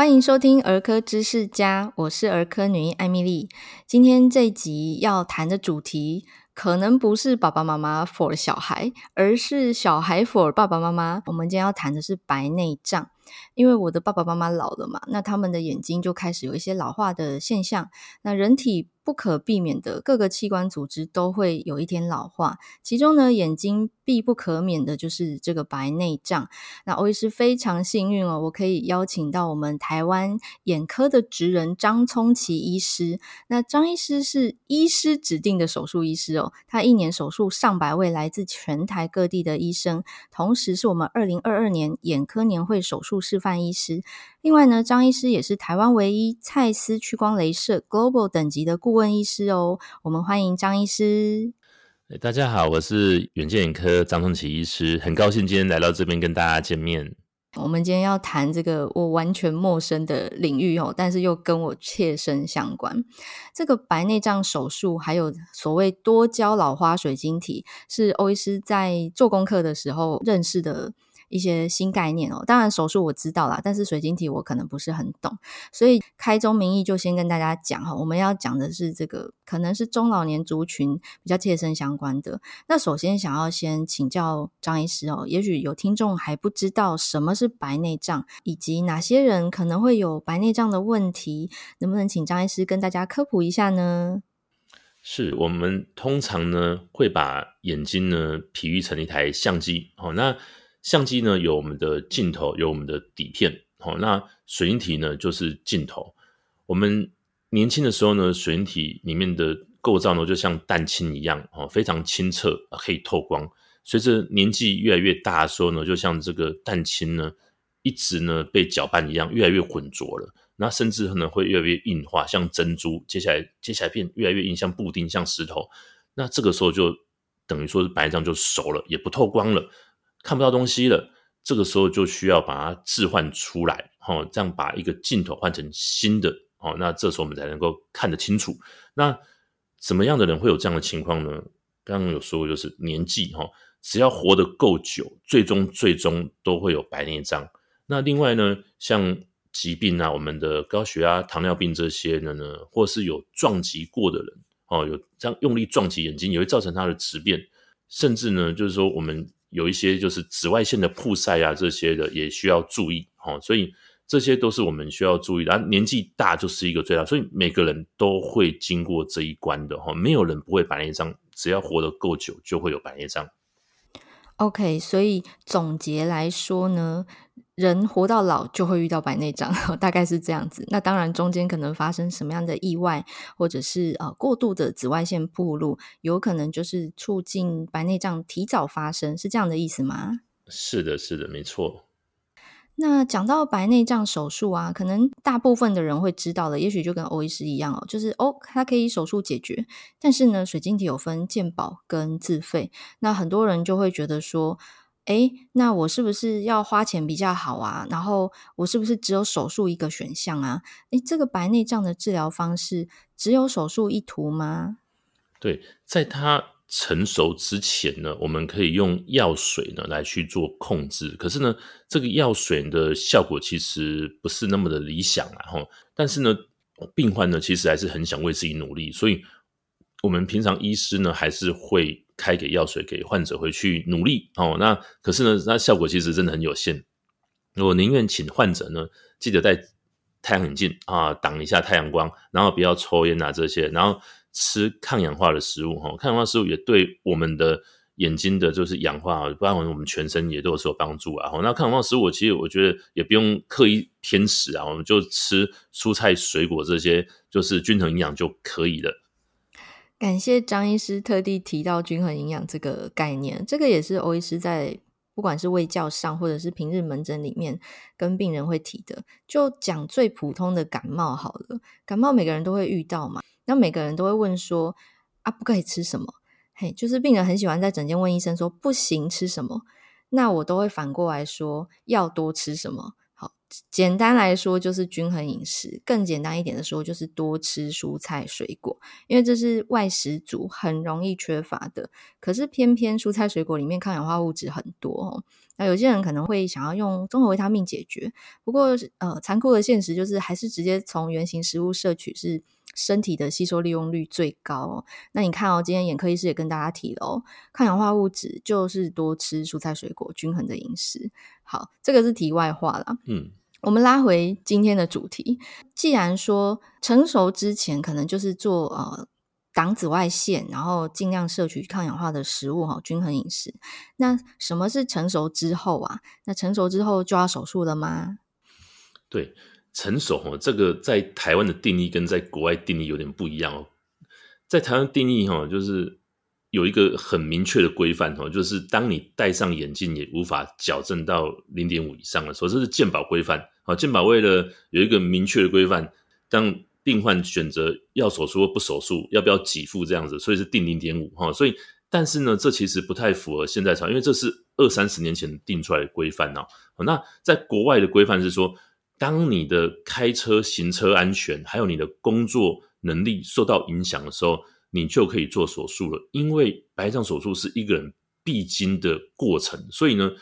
欢迎收听儿科知识家，我是儿科女医艾米丽。今天这一集要谈的主题，可能不是爸爸妈妈 for 小孩，而是小孩 for 爸爸妈妈。我们今天要谈的是白内障。因为我的爸爸妈妈老了嘛，那他们的眼睛就开始有一些老化的现象。那人体不可避免的各个器官组织都会有一天老化，其中呢，眼睛必不可免的就是这个白内障。那欧医师非常幸运哦，我可以邀请到我们台湾眼科的职人张聪奇医师。那张医师是医师指定的手术医师哦，他一年手术上百位来自全台各地的医生，同时是我们二零二二年眼科年会手术示范医师。另外呢，张医师也是台湾唯一蔡司屈光镭射 Global 等级的顾问医师哦。我们欢迎张医师。大家好，我是远见眼科张聪奇医师，很高兴今天来到这边跟大家见面。我们今天要谈这个我完全陌生的领域哦，但是又跟我切身相关。这个白内障手术，还有所谓多焦老花水晶体，是欧医师在做功课的时候认识的。一些新概念哦，当然手术我知道啦，但是水晶体我可能不是很懂，所以开宗明义就先跟大家讲哈，我们要讲的是这个可能是中老年族群比较切身相关的。那首先想要先请教张医师哦，也许有听众还不知道什么是白内障，以及哪些人可能会有白内障的问题，能不能请张医师跟大家科普一下呢？是我们通常呢会把眼睛呢比喻成一台相机哦，那。相机呢，有我们的镜头，有我们的底片，好，那水晶体呢就是镜头。我们年轻的时候呢，水晶体里面的构造呢就像蛋清一样，哦，非常清澈，可以透光。随着年纪越来越大的时候呢，就像这个蛋清呢，一直呢被搅拌一样，越来越浑浊了。那甚至可能会越来越硬化，像珍珠。接下来，接下来变越来越硬，像布丁，像石头。那这个时候就等于说是白内障就熟了，也不透光了。看不到东西了，这个时候就需要把它置换出来，哦，这样把一个镜头换成新的，哦，那这时候我们才能够看得清楚。那什么样的人会有这样的情况呢？刚刚有说过，就是年纪，哈，只要活得够久，最终最终都会有白内障。那另外呢，像疾病啊，我们的高血压、糖尿病这些的呢，或是有撞击过的人，哦，有这样用力撞击眼睛，也会造成它的质变，甚至呢，就是说我们。有一些就是紫外线的曝晒啊，这些的也需要注意哦，所以这些都是我们需要注意的。年纪大就是一个最大，所以每个人都会经过这一关的哈，没有人不会白内障，只要活得够久就会有白内障。OK，所以总结来说呢。人活到老就会遇到白内障，大概是这样子。那当然中间可能发生什么样的意外，或者是呃过度的紫外线暴露，有可能就是促进白内障提早发生，是这样的意思吗？是的，是的，没错。那讲到白内障手术啊，可能大部分的人会知道的，也许就跟欧医师一样哦，就是哦，它可以手术解决。但是呢，水晶体有分健保跟自费，那很多人就会觉得说。诶，那我是不是要花钱比较好啊？然后我是不是只有手术一个选项啊？诶，这个白内障的治疗方式只有手术一途吗？对，在它成熟之前呢，我们可以用药水呢来去做控制。可是呢，这个药水的效果其实不是那么的理想啊。哈，但是呢，病患呢其实还是很想为自己努力，所以我们平常医师呢还是会。开给药水给患者回去努力哦，那可是呢，那效果其实真的很有限。我宁愿请患者呢，记得戴太阳眼镜啊，挡一下太阳光，然后不要抽烟啊这些，然后吃抗氧化的食物哈，抗氧化食物也对我们的眼睛的就是氧化，不然我们全身也都有所帮助啊。那抗氧化食物其实我觉得也不用刻意偏食啊，我们就吃蔬菜水果这些，就是均衡营养就可以了。感谢张医师特地提到均衡营养这个概念，这个也是欧医师在不管是卫教上或者是平日门诊里面跟病人会提的。就讲最普通的感冒好了，感冒每个人都会遇到嘛，那每个人都会问说啊，不可以吃什么？嘿，就是病人很喜欢在诊间问医生说不行吃什么，那我都会反过来说要多吃什么。简单来说就是均衡饮食，更简单一点的说就是多吃蔬菜水果，因为这是外食族很容易缺乏的。可是偏偏蔬菜水果里面抗氧化物质很多哦，那有些人可能会想要用综合维他命解决，不过呃，残酷的现实就是还是直接从原型食物摄取是身体的吸收利用率最高哦。那你看哦，今天眼科医师也跟大家提了哦，抗氧化物质就是多吃蔬菜水果，均衡的饮食。好，这个是题外话啦。嗯。我们拉回今天的主题，既然说成熟之前可能就是做呃挡紫外线，然后尽量摄取抗氧化的食物哈，均衡饮食。那什么是成熟之后啊？那成熟之后就要手术了吗？对，成熟哈，这个在台湾的定义跟在国外定义有点不一样哦。在台湾定义哈，就是。有一个很明确的规范哦，就是当你戴上眼镜也无法矫正到零点五以上的时候，这是健保规范。好，健保为了有一个明确的规范，当病患选择要手术或不手术，要不要给付这样子，所以是定零点五哈。所以，但是呢，这其实不太符合现在潮，因为这是二三十年前定出来的规范哦。那在国外的规范是说，当你的开车行车安全，还有你的工作能力受到影响的时候。你就可以做手术了，因为白内障手术是一个人必经的过程，所以呢，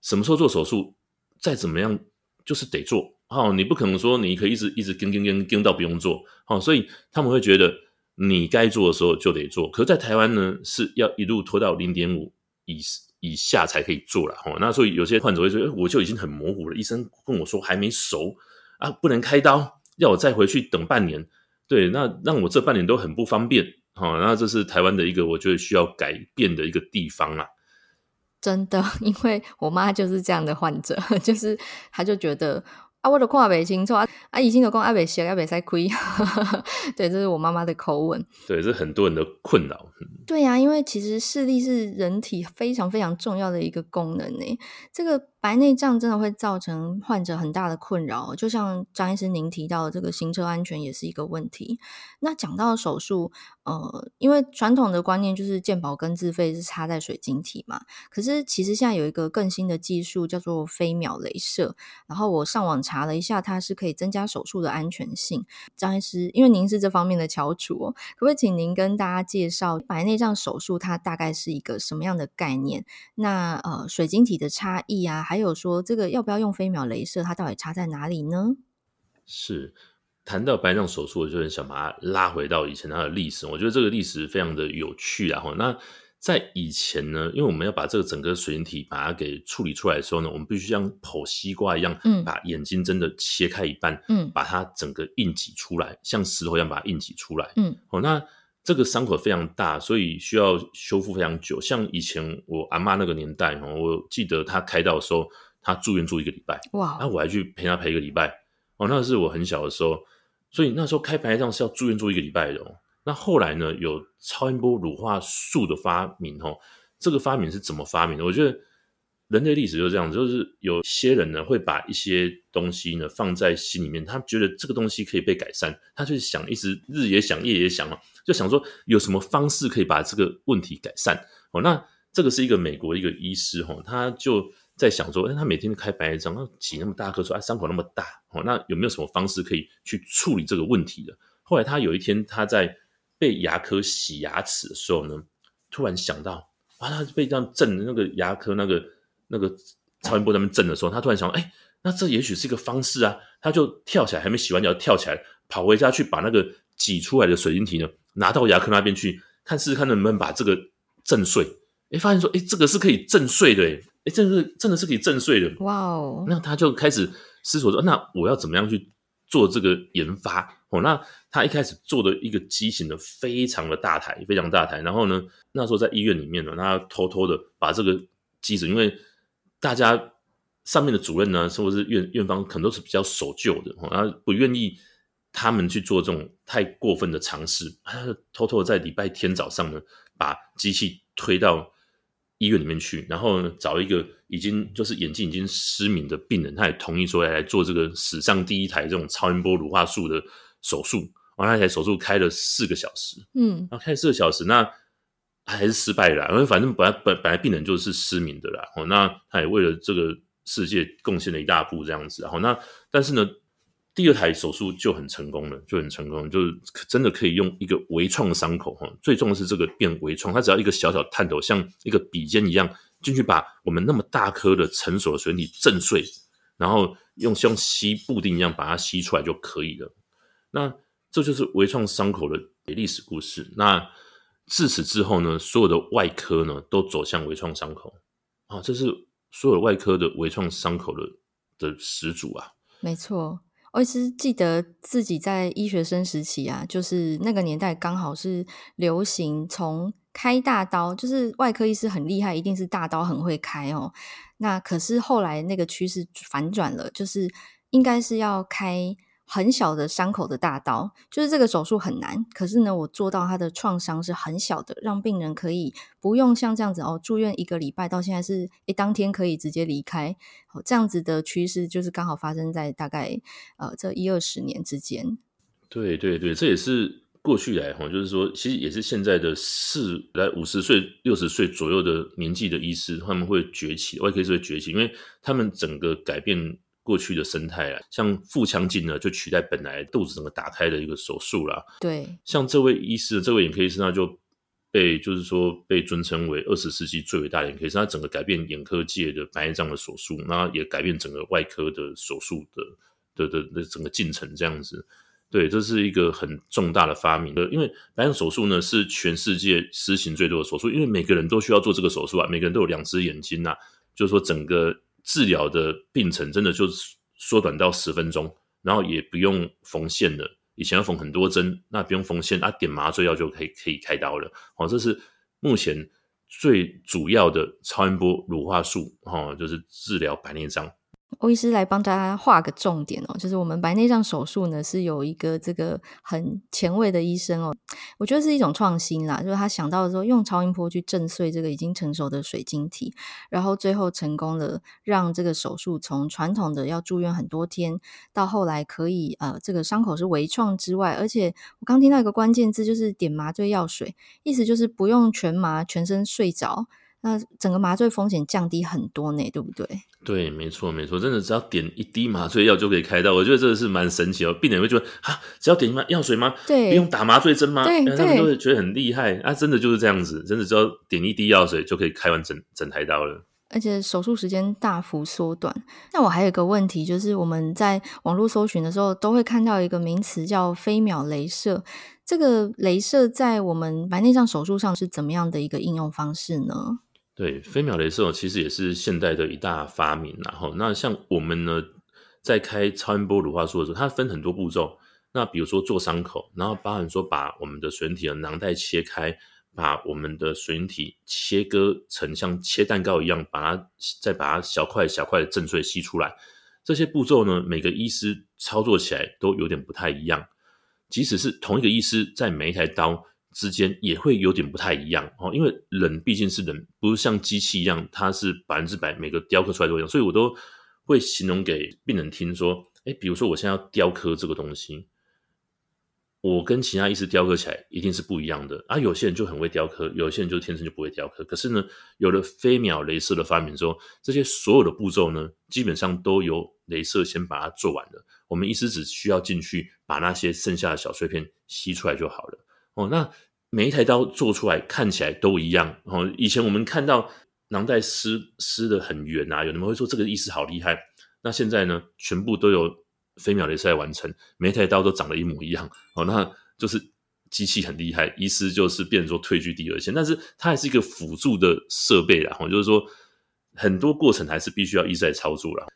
什么时候做手术，再怎么样就是得做。好，你不可能说你可以一直一直跟跟跟跟到不用做。好，所以他们会觉得你该做的时候就得做。可是在台湾呢，是要一路拖到零点五以以下才可以做了。哦，那所以有些患者会说，我就已经很模糊了，医生跟我说还没熟啊，不能开刀，要我再回去等半年。对，那让我这半年都很不方便。好，那这是台湾的一个我觉得需要改变的一个地方啦。真的，因为我妈就是这样的患者，就是她就觉得。啊，我都看不清楚啊！啊，医生都讲啊未写，阿未使开。对，这是我妈妈的口吻。对，这是很多人的困扰。对呀、啊，因为其实视力是人体非常非常重要的一个功能呢。这个白内障真的会造成患者很大的困扰，就像张医师您提到的，这个行车安全也是一个问题。那讲到手术，呃，因为传统的观念就是健保跟自费是插在水晶体嘛，可是其实现在有一个更新的技术叫做飞秒镭射，然后我上网查。查了一下，它是可以增加手术的安全性。张医师，因为您是这方面的翘楚哦，可不可以请您跟大家介绍白内障手术它大概是一个什么样的概念？那呃，水晶体的差异啊，还有说这个要不要用飞秒雷射，它到底差在哪里呢？是谈到白内障手术，我就很想把它拉回到以前它的历史。我觉得这个历史非常的有趣啊。那在以前呢，因为我们要把这个整个水晶体把它给处理出来的时候呢，我们必须像剖西瓜一样，嗯，把眼睛真的切开一半，嗯，把它整个硬挤出来，像石头一样把它硬挤出来，嗯，哦，那这个伤口非常大，所以需要修复非常久。像以前我阿妈那个年代，哦，我记得她开刀的时候，她住院住一个礼拜，哇，那我还去陪她陪一个礼拜，哦，那是我很小的时候，所以那时候开白内障是要住院住一个礼拜的哦。那后来呢，有超音波乳化术的发明哦，这个发明是怎么发明的？我觉得人类历史就是这样子，就是有些人呢会把一些东西呢放在心里面，他觉得这个东西可以被改善，他就想一直日也想夜也想哦，就想说有什么方式可以把这个问题改善哦。那这个是一个美国一个医师哈，他就在想说，哎，他每天都开白内障，那挤那么大颗出来，伤口那么大哦，那有没有什么方式可以去处理这个问题的？后来他有一天他在被牙科洗牙齿的时候呢，突然想到，哇，他被这样震的那个牙科那个那个超音波在那边震的时候，他突然想到，哎，那这也许是一个方式啊！他就跳起来，还没洗完脚，跳起来跑回家去，把那个挤出来的水晶体呢，拿到牙科那边去看，试试看能不能把这个震碎。哎，发现说，哎，这个是可以震碎的，哎，这个真的是可以震碎的。哇哦！那他就开始思索说，那我要怎么样去做这个研发？哦，那他一开始做的一个机型呢，非常的大台，非常大台。然后呢，那时候在医院里面呢，他偷偷的把这个机子，因为大家上面的主任呢，或者是院院方，可能都是比较守旧的，哦，他不愿意他们去做这种太过分的尝试。他偷偷的在礼拜天早上呢，把机器推到医院里面去，然后呢，找一个已经就是眼睛已经失明的病人，他也同意说来做这个史上第一台这种超音波乳化术的。手术，完了那台手术开了四个小时，嗯，然后开了四个小时，那还是失败了，因为反正本来本本来病人就是失明的啦，哦，那他也为了这个世界贡献了一大步这样子，然后那但是呢，第二台手术就很成功了，就很成功，就是真的可以用一个微创伤口哈，最重要的是这个变微创，它只要一个小小探头，像一个笔尖一样进去把我们那么大颗的成熟的水体震碎，然后用像吸布丁一样把它吸出来就可以了。那这就是微创伤口的历史故事。那自此之后呢，所有的外科呢都走向微创伤口啊，这是所有外科的微创伤口的的始祖啊。没错。我一直记得自己在医学生时期啊，就是那个年代刚好是流行从开大刀，就是外科医师很厉害，一定是大刀很会开哦。那可是后来那个趋势反转了，就是应该是要开。很小的伤口的大刀，就是这个手术很难。可是呢，我做到它的创伤是很小的，让病人可以不用像这样子哦，住院一个礼拜，到现在是当天可以直接离开。哦，这样子的趋势就是刚好发生在大概呃这一二十年之间。对对对，这也是过去来哈，就是说，其实也是现在的四来五十岁、六十岁左右的年纪的医师，他们会崛起，外科医师会崛起，因为他们整个改变。过去的生态啊，像腹腔镜呢，就取代本来肚子整个打开的一个手术啦。对，像这位医师，这位眼科医师，他就被就是说被尊称为二十世纪最伟大的眼科医师，他整个改变眼科界的白内障的手术，那也改变整个外科的手术的的的的整个进程这样子。对，这是一个很重大的发明的，因为白内障手术呢是全世界施行最多的手术，因为每个人都需要做这个手术啊，每个人都有两只眼睛呐、啊，就是说整个。治疗的病程真的就缩短到十分钟，然后也不用缝线了。以前要缝很多针，那不用缝线，啊，点麻醉药就可以可以开刀了。哦，这是目前最主要的超音波乳化术，哈，就是治疗白内障。欧医师来帮大家画个重点哦，就是我们白内障手术呢是有一个这个很前卫的医生哦，我觉得是一种创新啦，就是他想到的时候用超音波去震碎这个已经成熟的水晶体，然后最后成功的让这个手术从传统的要住院很多天，到后来可以呃这个伤口是微创之外，而且我刚听到一个关键字就是点麻醉药水，意思就是不用全麻，全身睡着。那整个麻醉风险降低很多呢，对不对？对，没错，没错，真的只要点一滴麻醉药就可以开刀，我觉得这个是蛮神奇哦。病人会觉得啊，只要点一麻药水吗？对，不用打麻醉针吗？对，他们都会觉得很厉害啊，真的就是这样子，真的只要点一滴药水就可以开完整整台刀了，而且手术时间大幅缩短。那我还有一个问题，就是我们在网络搜寻的时候都会看到一个名词叫飞秒镭射，这个镭射在我们白内障手术上是怎么样的一个应用方式呢？对，飞秒雷射其实也是现代的一大发明。然后，那像我们呢，在开超音波乳化术的时候，它分很多步骤。那比如说做伤口，然后包含说把我们的水体的囊袋切开，把我们的水体切割成像切蛋糕一样，把它再把它小块小块的震碎吸出来。这些步骤呢，每个医师操作起来都有点不太一样。即使是同一个医师，在每一台刀。之间也会有点不太一样哦，因为人毕竟是人，不是像机器一样，它是百分之百每个雕刻出来都一样，所以我都会形容给病人听说，诶，比如说我现在要雕刻这个东西，我跟其他医师雕刻起来一定是不一样的啊。有些人就很会雕刻，有些人就天生就不会雕刻。可是呢，有了飞秒镭射的发明之后，这些所有的步骤呢，基本上都由镭射先把它做完了，我们医师只需要进去把那些剩下的小碎片吸出来就好了。哦，那每一台刀做出来看起来都一样。哦，以前我们看到囊袋撕撕的很圆啊，有人会说这个医师好厉害。那现在呢，全部都有飞秒雷射来完成，每一台刀都长得一模一样。哦，那就是机器很厉害，医师就是变成说退居第二线，但是它还是一个辅助的设备啦。哦，就是说很多过程还是必须要医师来操作啦，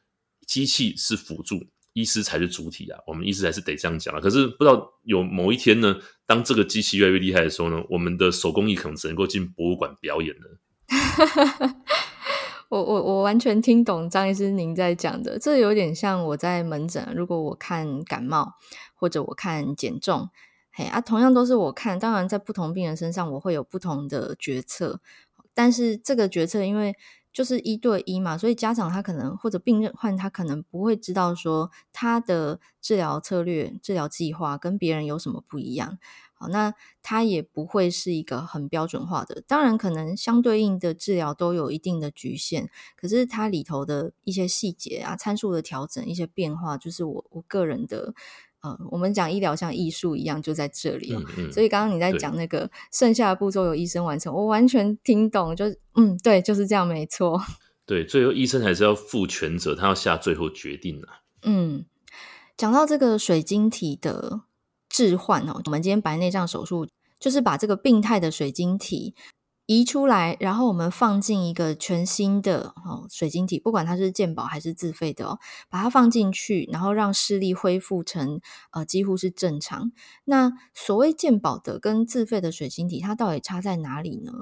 机器是辅助。医师才是主体啊，我们医师还是得这样讲啊。可是不知道有某一天呢，当这个机器越来越厉害的时候呢，我们的手工艺可能只能够进博物馆表演了。我我我完全听懂张医师您在讲的，这有点像我在门诊，如果我看感冒或者我看减重，嘿啊，同样都是我看，当然在不同病人身上我会有不同的决策，但是这个决策因为。就是一对一嘛，所以家长他可能或者病人患他可能不会知道说他的治疗策略、治疗计划跟别人有什么不一样。好，那他也不会是一个很标准化的。当然，可能相对应的治疗都有一定的局限，可是它里头的一些细节啊、参数的调整、一些变化，就是我我个人的呃，我们讲医疗像艺术一样，就在这里哦。嗯嗯、所以刚刚你在讲那个剩下的步骤由医生完成，我完全听懂，就是嗯，对，就是这样，没错。对，最后医生还是要负全责，他要下最后决定啊。嗯，讲到这个水晶体的置换哦，我们今天白内障手术就是把这个病态的水晶体移出来，然后我们放进一个全新的哦水晶体，不管它是鉴宝还是自费的哦，把它放进去，然后让视力恢复成呃几乎是正常。那所谓鉴宝的跟自费的水晶体，它到底差在哪里呢？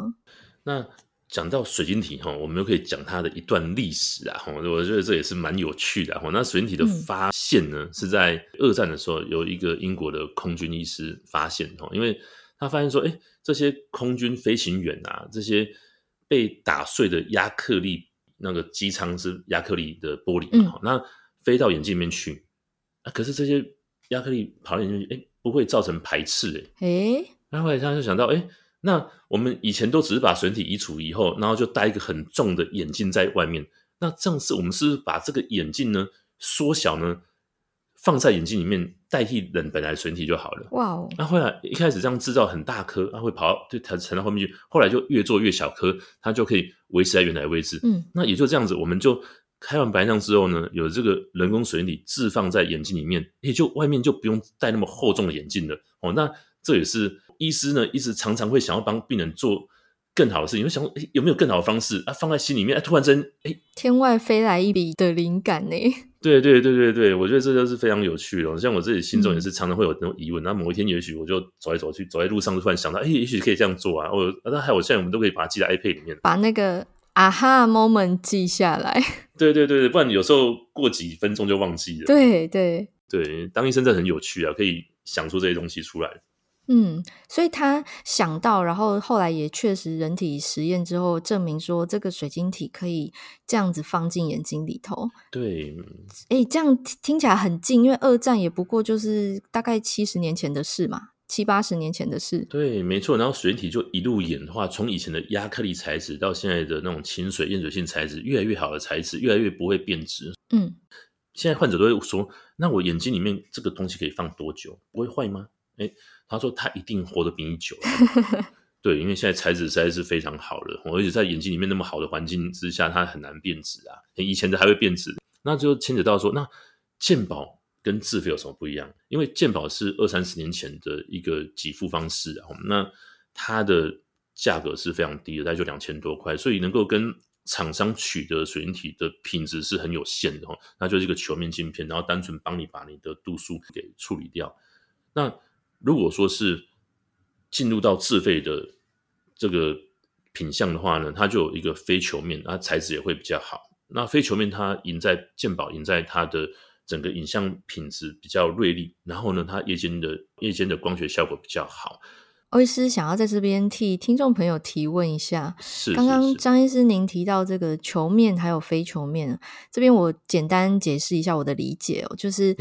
那讲到水晶体哈，我们又可以讲它的一段历史啊，我觉得这也是蛮有趣的哈。那水晶体的发现呢，是在二战的时候，有一个英国的空军医师发现哈，因为他发现说，哎，这些空军飞行员啊，这些被打碎的亚克力那个机舱是亚克力的玻璃嘛，那飞到眼睛里面去啊，可是这些亚克力跑到眼睛里面去，哎，不会造成排斥，哎，然后后来他就想到，哎。那我们以前都只是把水晶体移除以后，然后就戴一个很重的眼镜在外面。那这样子我们是不是把这个眼镜呢缩小呢，放在眼睛里面代替人本来的水晶体就好了。哇哦！那后来一开始这样制造很大颗，它会跑到就沉沉到后面去。后来就越做越小颗，它就可以维持在原来的位置。嗯，那也就这样子，我们就开完白内障之后呢，有这个人工水晶体置放在眼睛里面，也就外面就不用戴那么厚重的眼镜了。哦，那这也是。医师呢，一直常常会想要帮病人做更好的事情，会想说有没有更好的方式啊？放在心里面，啊、突然间，哎，天外飞来一笔的灵感呢？对对对对对，我觉得这就是非常有趣的。像我自己心中也是常常会有那种疑问，那、嗯、某一天也许我就走来走去，走在路上，就突然想到，哎，也许可以这样做啊！我那还有现在我们都可以把它记在 iPad 里面，把那个啊哈 moment 记下来。对对对对，不然有时候过几分钟就忘记了。对对对，当医生真的很有趣啊，可以想出这些东西出来。嗯，所以他想到，然后后来也确实人体实验之后证明说，这个水晶体可以这样子放进眼睛里头。对，哎，这样听起来很近，因为二战也不过就是大概七十年前的事嘛，七八十年前的事。对，没错。然后水晶体就一路演化，从以前的亚克力材质到现在的那种亲水厌水性材质，越来越好的材质，越来越不会变质。嗯，现在患者都会说，那我眼睛里面这个东西可以放多久？不会坏吗？哎。他说：“他一定活得比你久，对，因为现在材质实在是非常好了，而且在眼睛里面那么好的环境之下，它很难变质啊。以前的还会变质，那就牵扯到说，那鉴宝跟自费有什么不一样？因为鉴宝是二三十年前的一个给付方式啊，那它的价格是非常低的，大概就两千多块，所以能够跟厂商取得水晶体的品质是很有限的哦。那就是一个球面镜片，然后单纯帮你把你的度数给处理掉，那。”如果说是进入到自费的这个品相的话呢，它就有一个非球面，它材质也会比较好。那非球面它赢在鉴宝，赢在它的整个影像品质比较锐利，然后呢，它夜间的夜间的光学效果比较好。欧医师想要在这边替听众朋友提问一下，是刚刚张医师您提到这个球面还有非球面，这边我简单解释一下我的理解哦，就是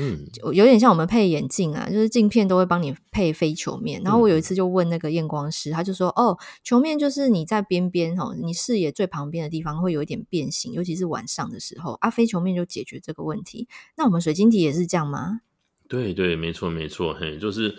有点像我们配眼镜啊，就是镜片都会帮你配非球面。然后我有一次就问那个验光师，他就说：“哦，球面就是你在边边哦，你视野最旁边的地方会有一点变形，尤其是晚上的时候啊，非球面就解决这个问题。那我们水晶体也是这样吗？”对对，没错没错，嘿，就是。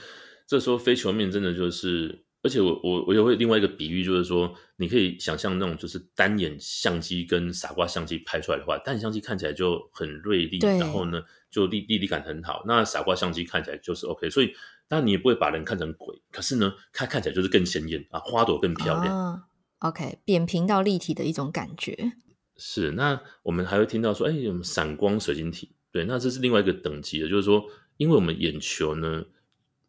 这时候非球面真的就是，而且我我我也会另外一个比喻，就是说，你可以想象那种就是单眼相机跟傻瓜相机拍出来的话，单眼相机看起来就很锐利，然后呢就立立体感很好。那傻瓜相机看起来就是 OK，所以当然你也不会把人看成鬼，可是呢，它看起来就是更鲜艳啊，花朵更漂亮。哦、OK，扁平到立体的一种感觉。是，那我们还会听到说，哎，有闪光水晶体，对，那这是另外一个等级的，就是说，因为我们眼球呢。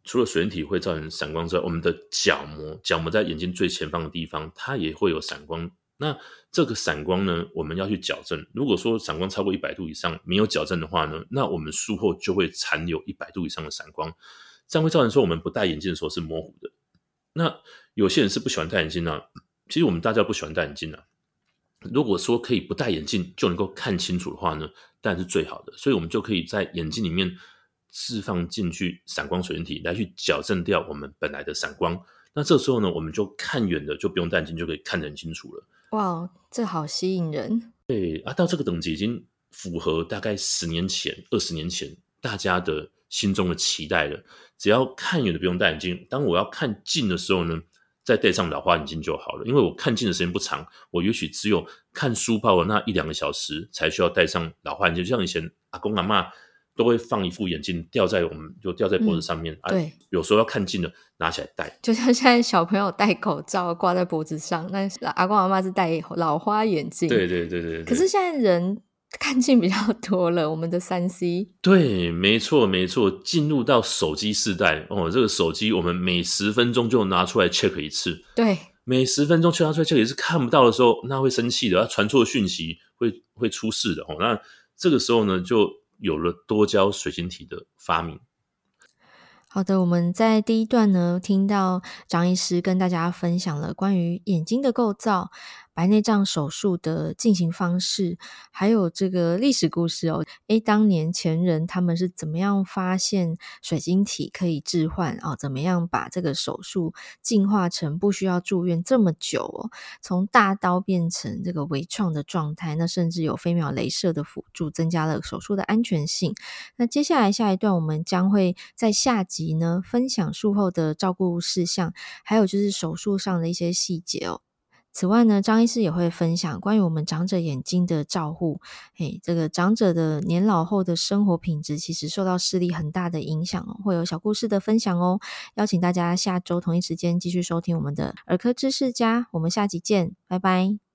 除了水晶体会造成闪光之外，我们的角膜，角膜在眼睛最前方的地方，它也会有闪光。那这个闪光呢，我们要去矫正。如果说闪光超过一百度以上没有矫正的话呢，那我们术后就会残留一百度以上的闪光，这样会造成说我们不戴眼镜的时候是模糊的。那有些人是不喜欢戴眼镜啊，其实我们大家不喜欢戴眼镜啊。如果说可以不戴眼镜就能够看清楚的话呢，当然是最好的。所以我们就可以在眼睛里面。释放进去闪光水晶体来去矫正掉我们本来的闪光，那这时候呢，我们就看远的就不用戴眼镜就可以看得很清楚了。哇，这好吸引人！对啊，到这个等级已经符合大概十年前、二十年前大家的心中的期待了。只要看远的不用戴眼镜，当我要看近的时候呢，再戴上老花眼镜就好了。因为我看近的时间不长，我也许只有看书报的那一两个小时才需要戴上老花眼镜。就像以前阿公阿嬷都会放一副眼镜吊在我们就吊在脖子上面，嗯、对、啊，有时候要看近的拿起来戴。就像现在小朋友戴口罩挂在脖子上，那阿公阿妈是戴老花眼镜。对对对对对。可是现在人。看近比较多了，我们的三 C 对，没错没错，进入到手机时代哦，这个手机我们每十分钟就拿出来 check 一次，对，每十分钟 check 拿出来 check 一次，看不到的时候，那会生气的，要传错讯息会会出事的哦。那这个时候呢，就有了多焦水晶体的发明。好的，我们在第一段呢，听到张医师跟大家分享了关于眼睛的构造。白内障手术的进行方式，还有这个历史故事哦。诶，当年前人他们是怎么样发现水晶体可以置换哦？怎么样把这个手术进化成不需要住院这么久哦？从大刀变成这个微创的状态，那甚至有飞秒雷射的辅助，增加了手术的安全性。那接下来下一段，我们将会在下集呢分享术后的照顾事项，还有就是手术上的一些细节哦。此外呢，张医师也会分享关于我们长者眼睛的照护。嘿，这个长者的年老后的生活品质其实受到视力很大的影响哦，会有小故事的分享哦。邀请大家下周同一时间继续收听我们的耳科知识家，我们下集见，拜拜。